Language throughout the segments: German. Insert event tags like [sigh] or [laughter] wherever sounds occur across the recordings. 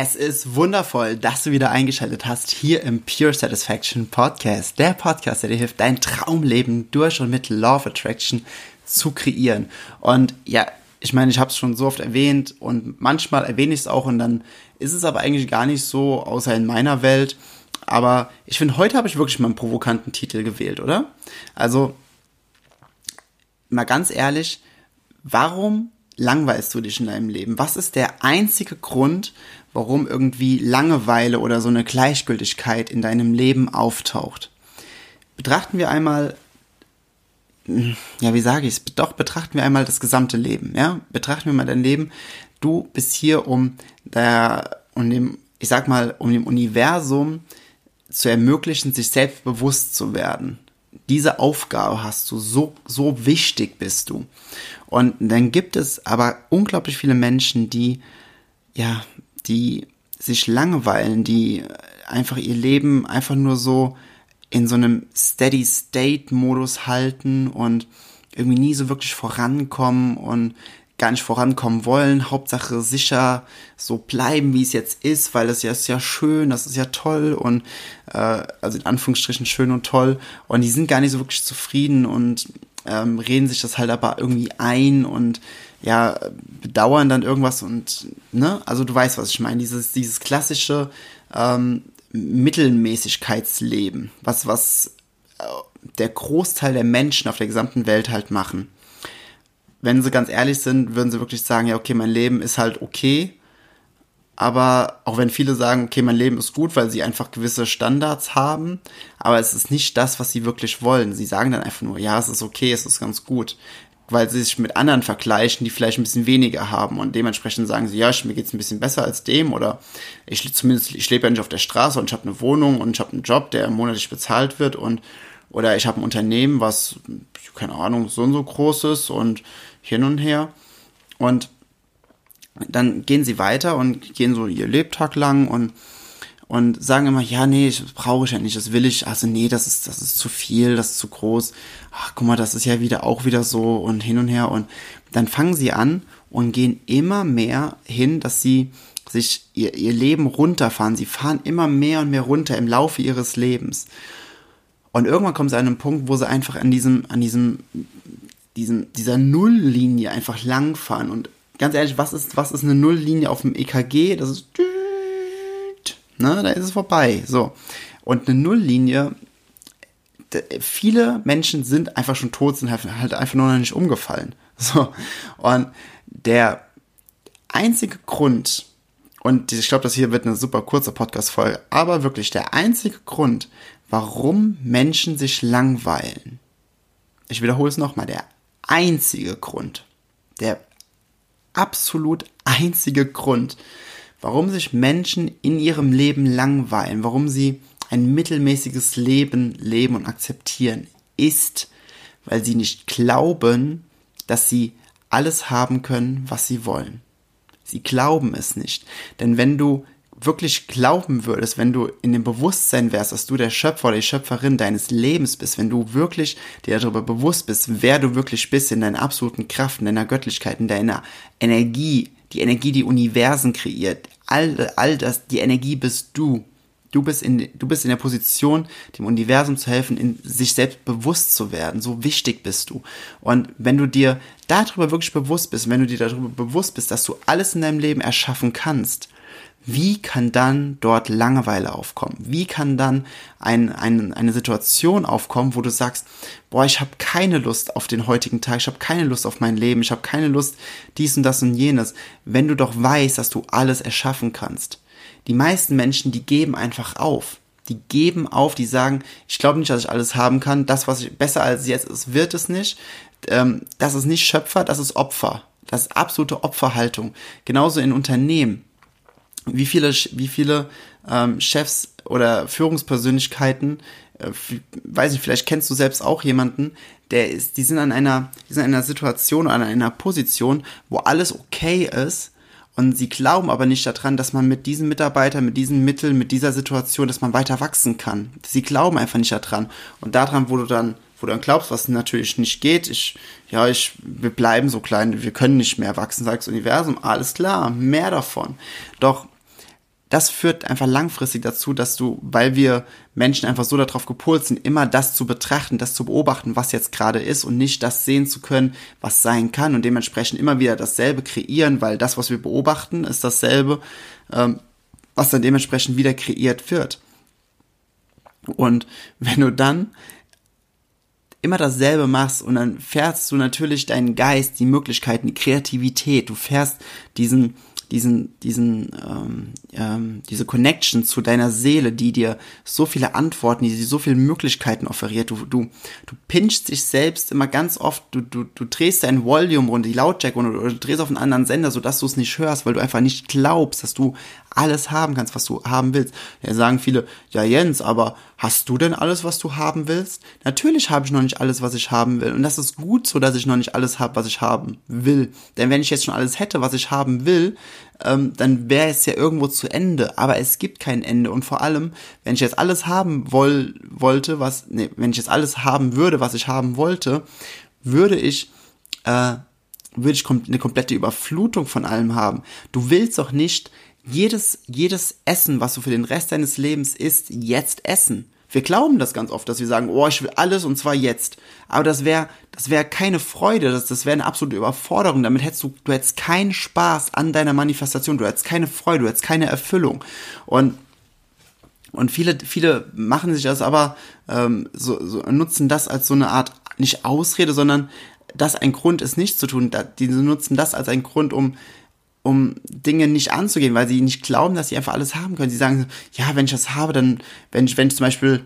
Es ist wundervoll, dass du wieder eingeschaltet hast hier im Pure Satisfaction Podcast. Der Podcast, der dir hilft, dein Traumleben durch und mit Law of Attraction zu kreieren. Und ja, ich meine, ich habe es schon so oft erwähnt und manchmal erwähne ich es auch und dann ist es aber eigentlich gar nicht so, außer in meiner Welt. Aber ich finde, heute habe ich wirklich mal einen provokanten Titel gewählt, oder? Also, mal ganz ehrlich, warum langweilst du dich in deinem Leben? Was ist der einzige Grund, warum irgendwie Langeweile oder so eine Gleichgültigkeit in deinem Leben auftaucht? Betrachten wir einmal, ja, wie sage ich es? Doch, betrachten wir einmal das gesamte Leben, ja? Betrachten wir mal dein Leben. Du bist hier, um der, um dem, ich sag mal, um dem Universum zu ermöglichen, sich selbst bewusst zu werden diese Aufgabe hast du, so, so wichtig bist du. Und dann gibt es aber unglaublich viele Menschen, die, ja, die sich langweilen, die einfach ihr Leben einfach nur so in so einem Steady State Modus halten und irgendwie nie so wirklich vorankommen und gar nicht vorankommen wollen, Hauptsache sicher so bleiben, wie es jetzt ist, weil das ja ist ja schön, das ist ja toll und äh, also in Anführungsstrichen schön und toll. Und die sind gar nicht so wirklich zufrieden und ähm, reden sich das halt aber irgendwie ein und ja bedauern dann irgendwas und ne, also du weißt, was ich meine, dieses dieses klassische ähm, Mittelmäßigkeitsleben, was was äh, der Großteil der Menschen auf der gesamten Welt halt machen wenn sie ganz ehrlich sind, würden sie wirklich sagen, ja, okay, mein Leben ist halt okay. Aber auch wenn viele sagen, okay, mein Leben ist gut, weil sie einfach gewisse Standards haben, aber es ist nicht das, was sie wirklich wollen. Sie sagen dann einfach nur, ja, es ist okay, es ist ganz gut, weil sie sich mit anderen vergleichen, die vielleicht ein bisschen weniger haben und dementsprechend sagen sie, ja, mir geht's ein bisschen besser als dem oder ich zumindest, ich lebe ja nicht auf der Straße und ich habe eine Wohnung und ich habe einen Job, der monatlich bezahlt wird und oder ich habe ein Unternehmen, was keine Ahnung so und so groß ist und hin und her. Und dann gehen sie weiter und gehen so ihr Lebtag lang und und sagen immer, ja, nee, das brauche ich ja nicht, das will ich, also nee, das ist, das ist zu viel, das ist zu groß. Ach, guck mal, das ist ja wieder auch wieder so und hin und her und dann fangen sie an und gehen immer mehr hin, dass sie sich ihr, ihr Leben runterfahren. Sie fahren immer mehr und mehr runter im Laufe ihres Lebens. Und irgendwann kommen sie an einen Punkt, wo sie einfach an diesem, an diesem diesen, dieser Nulllinie einfach langfahren. Und ganz ehrlich, was ist, was ist eine Nulllinie auf dem EKG? Das ist, ne, da ist es vorbei. So. Und eine Nulllinie, viele Menschen sind einfach schon tot, sind halt, halt einfach nur noch nicht umgefallen. [laughs] So. Und der einzige Grund, und ich glaube, das hier wird eine super kurze Podcast-Folge, aber wirklich der einzige Grund, warum Menschen sich langweilen, ich wiederhole es nochmal, der einzige Grund, der absolut einzige Grund, warum sich Menschen in ihrem Leben langweilen, warum sie ein mittelmäßiges Leben leben und akzeptieren, ist, weil sie nicht glauben, dass sie alles haben können, was sie wollen. Sie glauben es nicht. Denn wenn du wirklich glauben würdest, wenn du in dem Bewusstsein wärst, dass du der Schöpfer oder die Schöpferin deines Lebens bist, wenn du wirklich dir darüber bewusst bist, wer du wirklich bist in deiner absoluten Kraft, in deiner Göttlichkeit, in deiner Energie, die Energie, die Universen kreiert, all, all das, die Energie bist du. Du bist in, du bist in der Position, dem Universum zu helfen, in sich selbst bewusst zu werden. So wichtig bist du. Und wenn du dir darüber wirklich bewusst bist, wenn du dir darüber bewusst bist, dass du alles in deinem Leben erschaffen kannst, wie kann dann dort Langeweile aufkommen? Wie kann dann ein, ein, eine Situation aufkommen, wo du sagst, boah, ich habe keine Lust auf den heutigen Tag, ich habe keine Lust auf mein Leben, ich habe keine Lust dies und das und jenes, wenn du doch weißt, dass du alles erschaffen kannst. Die meisten Menschen, die geben einfach auf. Die geben auf, die sagen, ich glaube nicht, dass ich alles haben kann. Das, was ich besser als jetzt ist, wird es nicht. Ähm, das ist nicht Schöpfer, das ist Opfer. das absolute Opferhaltung. Genauso in Unternehmen. Wie viele, wie viele ähm, Chefs oder Führungspersönlichkeiten, äh, weiß ich, vielleicht kennst du selbst auch jemanden, der ist, die sind an einer, die sind in einer Situation an einer Position, wo alles okay ist, und sie glauben aber nicht daran, dass man mit diesen Mitarbeitern, mit diesen Mitteln, mit dieser Situation, dass man weiter wachsen kann. Sie glauben einfach nicht daran. Und daran, wo du dann, wo du dann glaubst, was natürlich nicht geht, ich, ja, ich, wir bleiben so klein, wir können nicht mehr wachsen, sagt das Universum, alles klar, mehr davon. Doch das führt einfach langfristig dazu, dass du, weil wir Menschen einfach so darauf gepolt sind, immer das zu betrachten, das zu beobachten, was jetzt gerade ist und nicht das sehen zu können, was sein kann und dementsprechend immer wieder dasselbe kreieren, weil das, was wir beobachten, ist dasselbe, ähm, was dann dementsprechend wieder kreiert wird. Und wenn du dann immer dasselbe machst und dann fährst du natürlich deinen Geist, die Möglichkeiten, die Kreativität, du fährst diesen, diesen, diesen, ähm, ähm, diese Connection zu deiner Seele, die dir so viele Antworten, die dir so viele Möglichkeiten offeriert. Du, du, du pinchst dich selbst immer ganz oft, du, du, du drehst dein Volume runter, die Lautstärke runter, oder du drehst auf einen anderen Sender, sodass du es nicht hörst, weil du einfach nicht glaubst, dass du alles haben kannst, was du haben willst. Ja, sagen viele, ja Jens, aber hast du denn alles, was du haben willst? Natürlich habe ich noch nicht alles, was ich haben will. Und das ist gut so, dass ich noch nicht alles habe, was ich haben will. Denn wenn ich jetzt schon alles hätte, was ich haben will, ähm, dann wäre es ja irgendwo zu Ende. Aber es gibt kein Ende. Und vor allem, wenn ich jetzt alles haben woll wollte, was, nee, wenn ich jetzt alles haben würde, was ich haben wollte, würde ich, äh, würde ich eine komplette Überflutung von allem haben. Du willst doch nicht jedes, jedes Essen, was du für den Rest deines Lebens isst, jetzt essen. Wir glauben das ganz oft, dass wir sagen, oh, ich will alles und zwar jetzt. Aber das wäre, das wäre keine Freude, das, das wäre eine absolute Überforderung. Damit hättest du, du hättest keinen Spaß an deiner Manifestation, du hättest keine Freude, du hättest keine Erfüllung. Und und viele, viele machen sich das aber, ähm, so, so nutzen das als so eine Art, nicht Ausrede, sondern das ein Grund ist, nicht zu tun. Die nutzen das als ein Grund, um um Dinge nicht anzugehen, weil sie nicht glauben, dass sie einfach alles haben können. Sie sagen, ja, wenn ich das habe, dann, wenn ich, wenn ich zum Beispiel,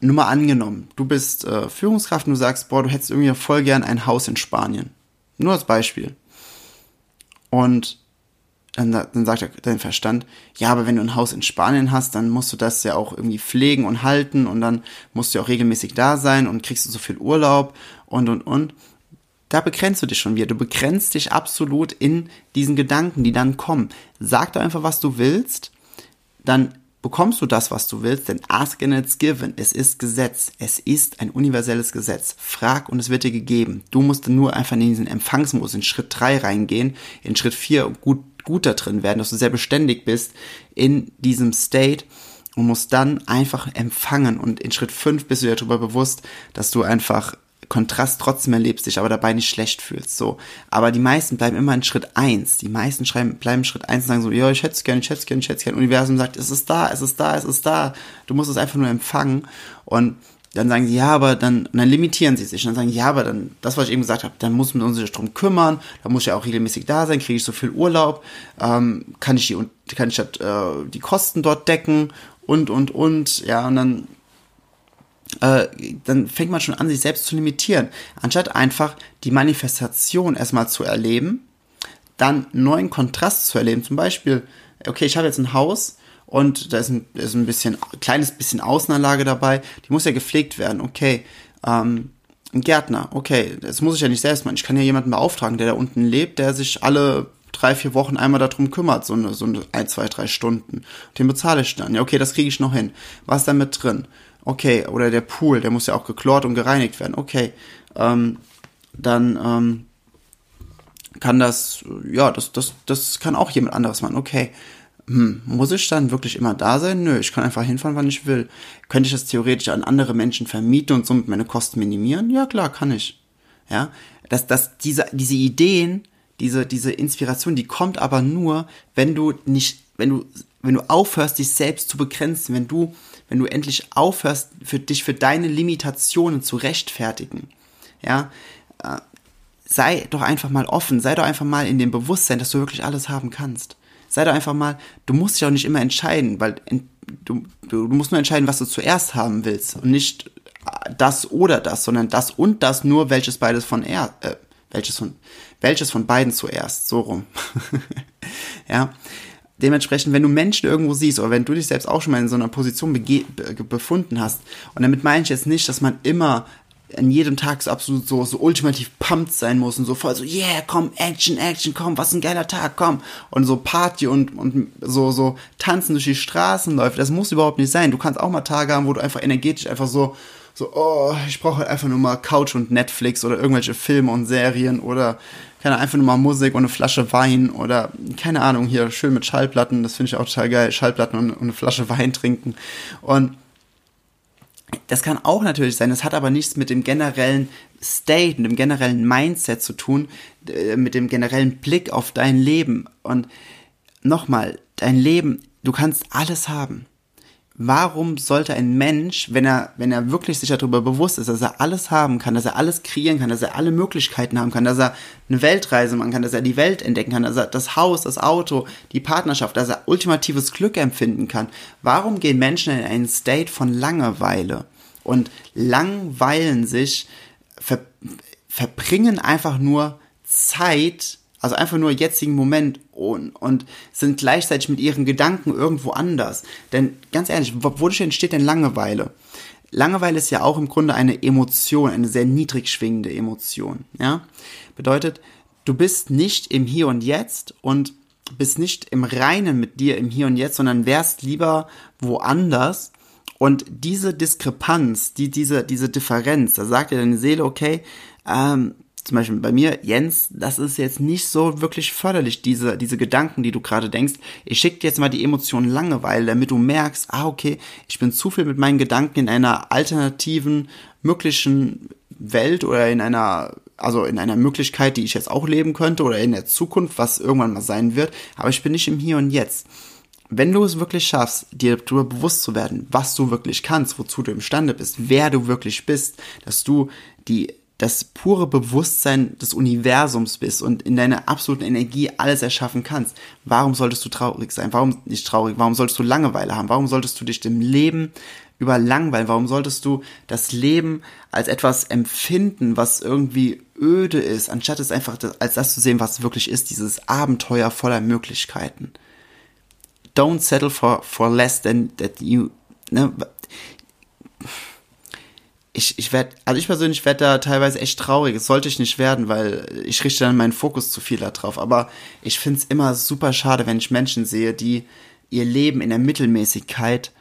nur mal angenommen, du bist äh, Führungskraft und du sagst, boah, du hättest irgendwie voll gern ein Haus in Spanien. Nur als Beispiel. Und dann, dann sagt dein Verstand, ja, aber wenn du ein Haus in Spanien hast, dann musst du das ja auch irgendwie pflegen und halten und dann musst du auch regelmäßig da sein und kriegst du so viel Urlaub und und und da begrenzt du dich schon wieder. Du begrenzt dich absolut in diesen Gedanken, die dann kommen. Sag doch einfach, was du willst, dann bekommst du das, was du willst, denn ask and it's given. Es ist Gesetz. Es ist ein universelles Gesetz. Frag und es wird dir gegeben. Du musst nur einfach in diesen Empfangsmodus in Schritt 3 reingehen, in Schritt 4 gut, gut da drin werden, dass du sehr beständig bist in diesem State und musst dann einfach empfangen und in Schritt 5 bist du dir darüber bewusst, dass du einfach Kontrast trotzdem erlebst, dich aber dabei nicht schlecht fühlst. So. Aber die meisten bleiben immer in Schritt eins. Die meisten schreiben, bleiben Schritt eins und sagen so, ja, ich hätte es gerne, ich hätte es gerne, ich hätte es gerne. Universum sagt, es ist da, es ist da, es ist da. Du musst es einfach nur empfangen. Und dann sagen sie, ja, aber dann, dann limitieren sie sich. Und dann sagen, ja, aber dann, das, was ich eben gesagt habe, dann muss man sich drum kümmern, da muss ich ja auch regelmäßig da sein, kriege ich so viel Urlaub, ähm, kann ich die, kann ich das, äh, die Kosten dort decken und, und, und, ja, und dann äh, dann fängt man schon an, sich selbst zu limitieren. Anstatt einfach die Manifestation erstmal zu erleben, dann neuen Kontrast zu erleben. Zum Beispiel, okay, ich habe jetzt ein Haus und da ist ein, ist ein bisschen, kleines bisschen Außenanlage dabei, die muss ja gepflegt werden. Okay, ähm, ein Gärtner, okay, das muss ich ja nicht selbst machen. Ich kann ja jemanden beauftragen, der da unten lebt, der sich alle drei, vier Wochen einmal darum kümmert, so eine, so eine ein, zwei, drei Stunden. Den bezahle ich dann. Ja, okay, das kriege ich noch hin. Was ist da mit drin? Okay, oder der Pool, der muss ja auch geklort und gereinigt werden. Okay, ähm, dann ähm, kann das, ja, das, das, das kann auch jemand anderes machen. Okay, hm, muss ich dann wirklich immer da sein? Nö, ich kann einfach hinfahren, wann ich will. Könnte ich das theoretisch an andere Menschen vermieten und somit meine Kosten minimieren? Ja, klar, kann ich. Ja, dass, dass diese, diese Ideen, diese, diese Inspiration, die kommt aber nur, wenn du nicht, wenn du, wenn du aufhörst, dich selbst zu begrenzen, wenn du wenn du endlich aufhörst, für dich für deine Limitationen zu rechtfertigen. Ja, äh, sei doch einfach mal offen, sei doch einfach mal in dem Bewusstsein, dass du wirklich alles haben kannst. Sei doch einfach mal, du musst dich auch nicht immer entscheiden, weil du, du, musst nur entscheiden, was du zuerst haben willst und nicht das oder das, sondern das und das nur, welches beides von er, äh, Welches von, welches von beiden zuerst? So rum. [laughs] ja. Dementsprechend, wenn du Menschen irgendwo siehst oder wenn du dich selbst auch schon mal in so einer Position befunden hast, und damit meine ich jetzt nicht, dass man immer an jedem Tag so absolut so, so ultimativ pumped sein muss und so voll so, yeah, komm, Action, Action, komm, was ein geiler Tag, komm. Und so Party und, und so, so tanzen durch die Straßen läuft. Das muss überhaupt nicht sein. Du kannst auch mal Tage haben, wo du einfach energetisch einfach so, so, oh, ich brauche halt einfach nur mal Couch und Netflix oder irgendwelche Filme und Serien oder keine einfach nur mal Musik und eine Flasche Wein oder keine Ahnung, hier schön mit Schallplatten, das finde ich auch total geil, Schallplatten und, und eine Flasche Wein trinken. Und das kann auch natürlich sein, das hat aber nichts mit dem generellen State, mit dem generellen Mindset zu tun, äh, mit dem generellen Blick auf dein Leben. Und nochmal, dein Leben, du kannst alles haben warum sollte ein Mensch, wenn er, wenn er wirklich sich darüber bewusst ist, dass er alles haben kann, dass er alles kreieren kann, dass er alle Möglichkeiten haben kann, dass er eine Weltreise machen kann, dass er die Welt entdecken kann, dass er das Haus, das Auto, die Partnerschaft, dass er ultimatives Glück empfinden kann, warum gehen Menschen in einen State von Langeweile? Und langweilen sich, ver, verbringen einfach nur Zeit also einfach nur jetzigen Moment und, und sind gleichzeitig mit ihren Gedanken irgendwo anders. Denn ganz ehrlich, wodurch entsteht denn Langeweile? Langeweile ist ja auch im Grunde eine Emotion, eine sehr niedrig schwingende Emotion. Ja? Bedeutet, du bist nicht im Hier und Jetzt und bist nicht im Reinen mit dir im Hier und Jetzt, sondern wärst lieber woanders. Und diese Diskrepanz, die, diese, diese Differenz, da sagt dir deine Seele, okay, ähm, zum Beispiel bei mir, Jens, das ist jetzt nicht so wirklich förderlich, diese, diese Gedanken, die du gerade denkst. Ich schicke dir jetzt mal die Emotion Langeweile, damit du merkst, ah, okay, ich bin zu viel mit meinen Gedanken in einer alternativen, möglichen Welt oder in einer, also in einer Möglichkeit, die ich jetzt auch leben könnte oder in der Zukunft, was irgendwann mal sein wird, aber ich bin nicht im Hier und Jetzt. Wenn du es wirklich schaffst, dir darüber bewusst zu werden, was du wirklich kannst, wozu du imstande bist, wer du wirklich bist, dass du die das pure Bewusstsein des Universums bist und in deiner absoluten Energie alles erschaffen kannst, warum solltest du traurig sein? Warum nicht traurig? Warum solltest du Langeweile haben? Warum solltest du dich dem Leben überlangweilen? Warum solltest du das Leben als etwas empfinden, was irgendwie öde ist, anstatt es einfach als das zu sehen, was wirklich ist, dieses Abenteuer voller Möglichkeiten? Don't settle for, for less than that you, ne? Ich, ich werde, also ich persönlich werde da teilweise echt traurig. Das sollte ich nicht werden, weil ich richte dann meinen Fokus zu viel darauf. Aber ich finde es immer super schade, wenn ich Menschen sehe, die ihr Leben in der Mittelmäßigkeit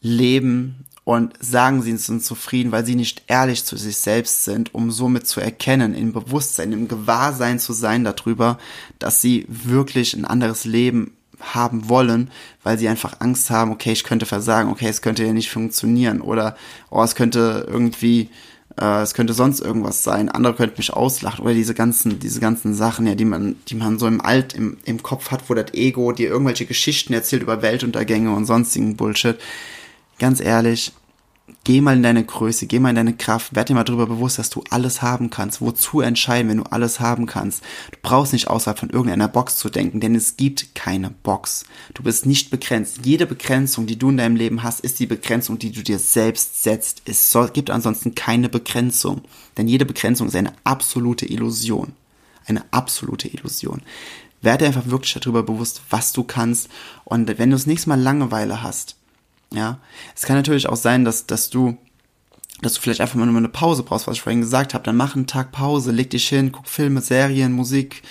leben und sagen, sie sind zufrieden, weil sie nicht ehrlich zu sich selbst sind, um somit zu erkennen, im Bewusstsein, im Gewahrsein zu sein darüber, dass sie wirklich ein anderes Leben haben wollen, weil sie einfach Angst haben, okay, ich könnte versagen, okay, es könnte ja nicht funktionieren oder oh, es könnte irgendwie, äh, es könnte sonst irgendwas sein, andere könnten mich auslachen oder diese ganzen, diese ganzen Sachen, ja, die man, die man so im Alt, im, im Kopf hat, wo das Ego dir irgendwelche Geschichten erzählt über Weltuntergänge und sonstigen Bullshit. Ganz ehrlich, geh mal in deine Größe, geh mal in deine Kraft, werd dir mal darüber bewusst, dass du alles haben kannst. Wozu entscheiden, wenn du alles haben kannst? Du brauchst nicht außerhalb von irgendeiner Box zu denken, denn es gibt keine Box. Du bist nicht begrenzt. Jede Begrenzung, die du in deinem Leben hast, ist die Begrenzung, die du dir selbst setzt. Es gibt ansonsten keine Begrenzung, denn jede Begrenzung ist eine absolute Illusion. Eine absolute Illusion. Werde einfach wirklich darüber bewusst, was du kannst und wenn du das nächste Mal Langeweile hast, ja, es kann natürlich auch sein, dass, dass du, dass du vielleicht einfach mal nur eine Pause brauchst, was ich vorhin gesagt habe. Dann mach einen Tag Pause, leg dich hin, guck Filme, Serien, Musik,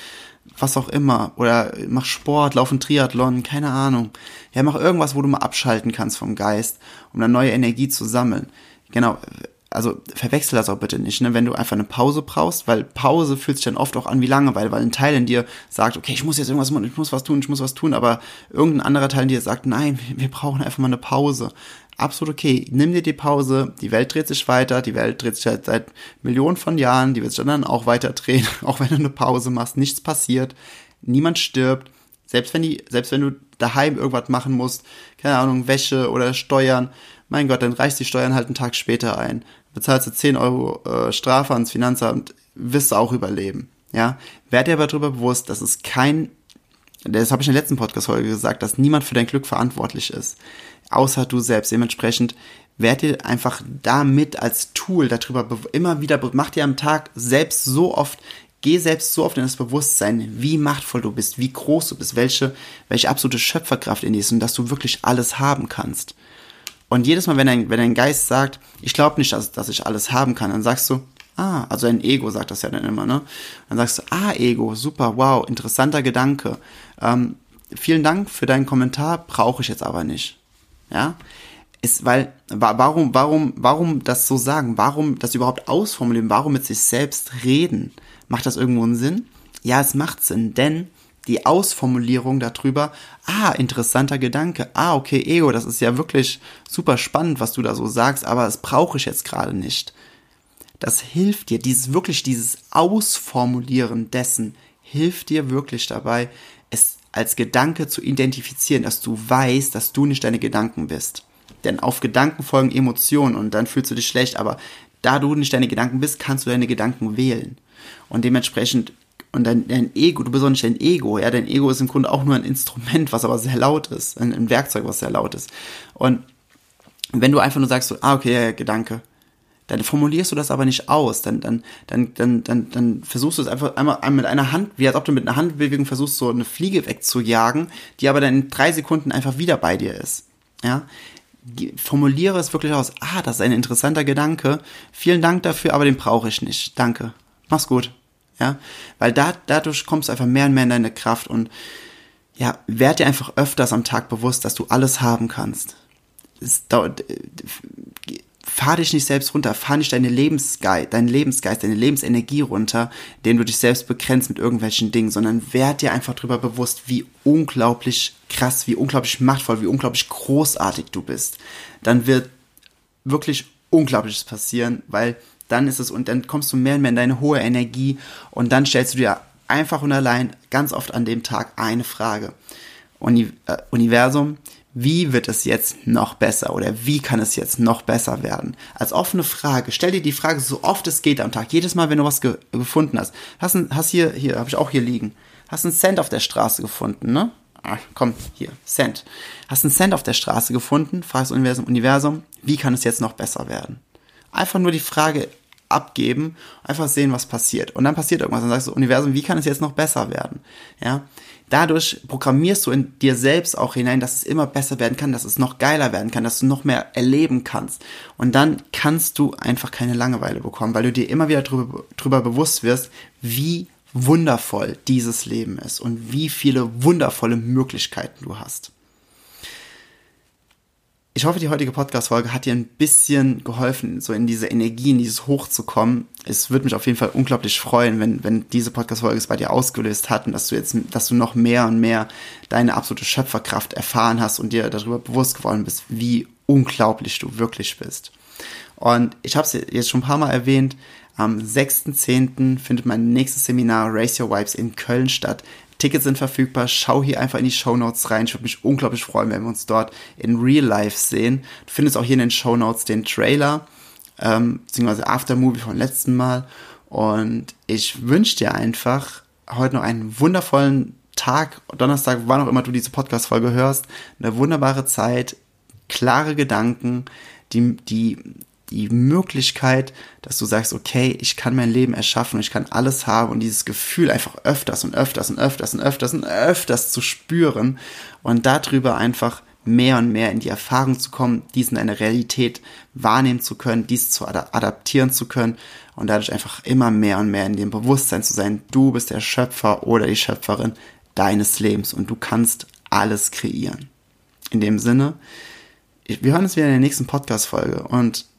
was auch immer. Oder mach Sport, lauf ein Triathlon, keine Ahnung. Ja, mach irgendwas, wo du mal abschalten kannst vom Geist, um dann neue Energie zu sammeln. Genau, also verwechsel das auch bitte nicht, ne? wenn du einfach eine Pause brauchst, weil Pause fühlt sich dann oft auch an wie Langeweile, weil ein Teil in dir sagt, okay, ich muss jetzt irgendwas machen, ich muss was tun, ich muss was tun, aber irgendein anderer Teil in dir sagt, nein, wir brauchen einfach mal eine Pause. Absolut okay. Nimm dir die Pause, die Welt dreht sich weiter, die Welt dreht sich halt seit Millionen von Jahren, die wird sich dann auch weiter drehen, [laughs] auch wenn du eine Pause machst, nichts passiert, niemand stirbt, selbst wenn die, selbst wenn du daheim irgendwas machen musst, keine Ahnung, Wäsche oder Steuern, mein Gott, dann reichst die Steuern halt einen Tag später ein bezahlst du 10 Euro äh, Strafe ans Finanzamt, wirst du auch überleben. Ja, werd dir aber darüber bewusst, dass es kein, das habe ich in der letzten Podcast-Folge gesagt, dass niemand für dein Glück verantwortlich ist, außer du selbst. Dementsprechend werd dir einfach damit als Tool darüber immer wieder, mach dir am Tag selbst so oft geh selbst so oft in das Bewusstsein, wie machtvoll du bist, wie groß du bist, welche, welche absolute Schöpferkraft in dir ist und dass du wirklich alles haben kannst. Und jedes Mal, wenn dein, wenn dein Geist sagt, ich glaube nicht, dass, dass ich alles haben kann, dann sagst du, ah, also dein Ego sagt das ja dann immer, ne? Dann sagst du, ah, Ego, super, wow, interessanter Gedanke. Ähm, vielen Dank für deinen Kommentar, brauche ich jetzt aber nicht. Ja? ist, weil, warum, warum, warum das so sagen? Warum das überhaupt ausformulieren? Warum mit sich selbst reden? Macht das irgendwo einen Sinn? Ja, es macht Sinn, denn die Ausformulierung darüber, ah, interessanter Gedanke, ah, okay, Ego, das ist ja wirklich super spannend, was du da so sagst, aber das brauche ich jetzt gerade nicht. Das hilft dir, dieses wirklich, dieses Ausformulieren dessen hilft dir wirklich dabei, es als Gedanke zu identifizieren, dass du weißt, dass du nicht deine Gedanken bist. Denn auf Gedanken folgen Emotionen und dann fühlst du dich schlecht, aber da du nicht deine Gedanken bist, kannst du deine Gedanken wählen. Und dementsprechend, und dein, dein Ego, du bist auch nicht dein Ego, ja, dein Ego ist im Grunde auch nur ein Instrument, was aber sehr laut ist, ein, ein Werkzeug, was sehr laut ist. Und wenn du einfach nur sagst, so, ah, okay, ja, Gedanke, dann formulierst du das aber nicht aus. Dann, dann, dann, dann, dann, dann versuchst du es einfach einmal mit einer Hand, wie als ob du mit einer Handbewegung versuchst, so eine Fliege wegzujagen, die aber dann in drei Sekunden einfach wieder bei dir ist. Ja, formuliere es wirklich aus. Ah, das ist ein interessanter Gedanke. Vielen Dank dafür, aber den brauche ich nicht. Danke. Mach's gut. Ja, weil da, dadurch kommst du einfach mehr und mehr in deine Kraft und ja, werd dir einfach öfters am Tag bewusst, dass du alles haben kannst. Es dauert, fahr dich nicht selbst runter, fahr nicht deine Lebensgeist, deinen Lebensgeist, deine Lebensenergie runter, den du dich selbst begrenzt mit irgendwelchen Dingen, sondern werd dir einfach darüber bewusst, wie unglaublich krass, wie unglaublich machtvoll, wie unglaublich großartig du bist. Dann wird wirklich Unglaubliches passieren, weil dann ist es und dann kommst du mehr und mehr in deine hohe Energie und dann stellst du dir einfach und allein ganz oft an dem Tag eine Frage. Uni äh, Universum, wie wird es jetzt noch besser oder wie kann es jetzt noch besser werden? Als offene Frage. Stell dir die Frage so oft es geht am Tag. Jedes Mal, wenn du was ge gefunden hast. Hast, ein, hast hier, hier, habe ich auch hier liegen. Hast einen Cent auf der Straße gefunden, ne? Ah, komm, hier, Cent. Hast einen Cent auf der Straße gefunden, fragst Universum, Universum, wie kann es jetzt noch besser werden? Einfach nur die Frage abgeben, einfach sehen, was passiert. Und dann passiert irgendwas. Dann sagst du, Universum, wie kann es jetzt noch besser werden? Ja dadurch programmierst du in dir selbst auch hinein, dass es immer besser werden kann, dass es noch geiler werden kann, dass du noch mehr erleben kannst. Und dann kannst du einfach keine Langeweile bekommen, weil du dir immer wieder drüber, drüber bewusst wirst, wie wundervoll dieses Leben ist und wie viele wundervolle Möglichkeiten du hast. Ich hoffe, die heutige Podcast-Folge hat dir ein bisschen geholfen, so in diese Energie, in dieses Hoch zu kommen. Es würde mich auf jeden Fall unglaublich freuen, wenn, wenn diese Podcast-Folge es bei dir ausgelöst hat und dass du jetzt, dass du noch mehr und mehr deine absolute Schöpferkraft erfahren hast und dir darüber bewusst geworden bist, wie unglaublich du wirklich bist. Und ich habe es jetzt schon ein paar Mal erwähnt, am 6.10. findet mein nächstes Seminar Race Your Vibes in Köln statt. Tickets sind verfügbar. Schau hier einfach in die Show Notes rein. Ich würde mich unglaublich freuen, wenn wir uns dort in Real Life sehen. Du findest auch hier in den Show Notes den Trailer, ähm, beziehungsweise Aftermovie vom letzten Mal. Und ich wünsche dir einfach heute noch einen wundervollen Tag, Donnerstag, wann auch immer du diese Podcast-Folge hörst, eine wunderbare Zeit, klare Gedanken, die, die die Möglichkeit, dass du sagst, okay, ich kann mein Leben erschaffen, ich kann alles haben und dieses Gefühl einfach öfters und öfters und öfters und öfters und öfters zu spüren und darüber einfach mehr und mehr in die Erfahrung zu kommen, dies in eine Realität wahrnehmen zu können, dies zu adaptieren zu können und dadurch einfach immer mehr und mehr in dem Bewusstsein zu sein, du bist der Schöpfer oder die Schöpferin deines Lebens und du kannst alles kreieren. In dem Sinne, wir hören uns wieder in der nächsten Podcast-Folge und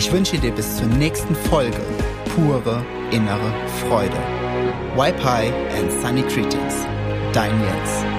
Ich wünsche dir bis zur nächsten Folge pure innere Freude. Wipe High and Sunny Greetings. Dein Jens.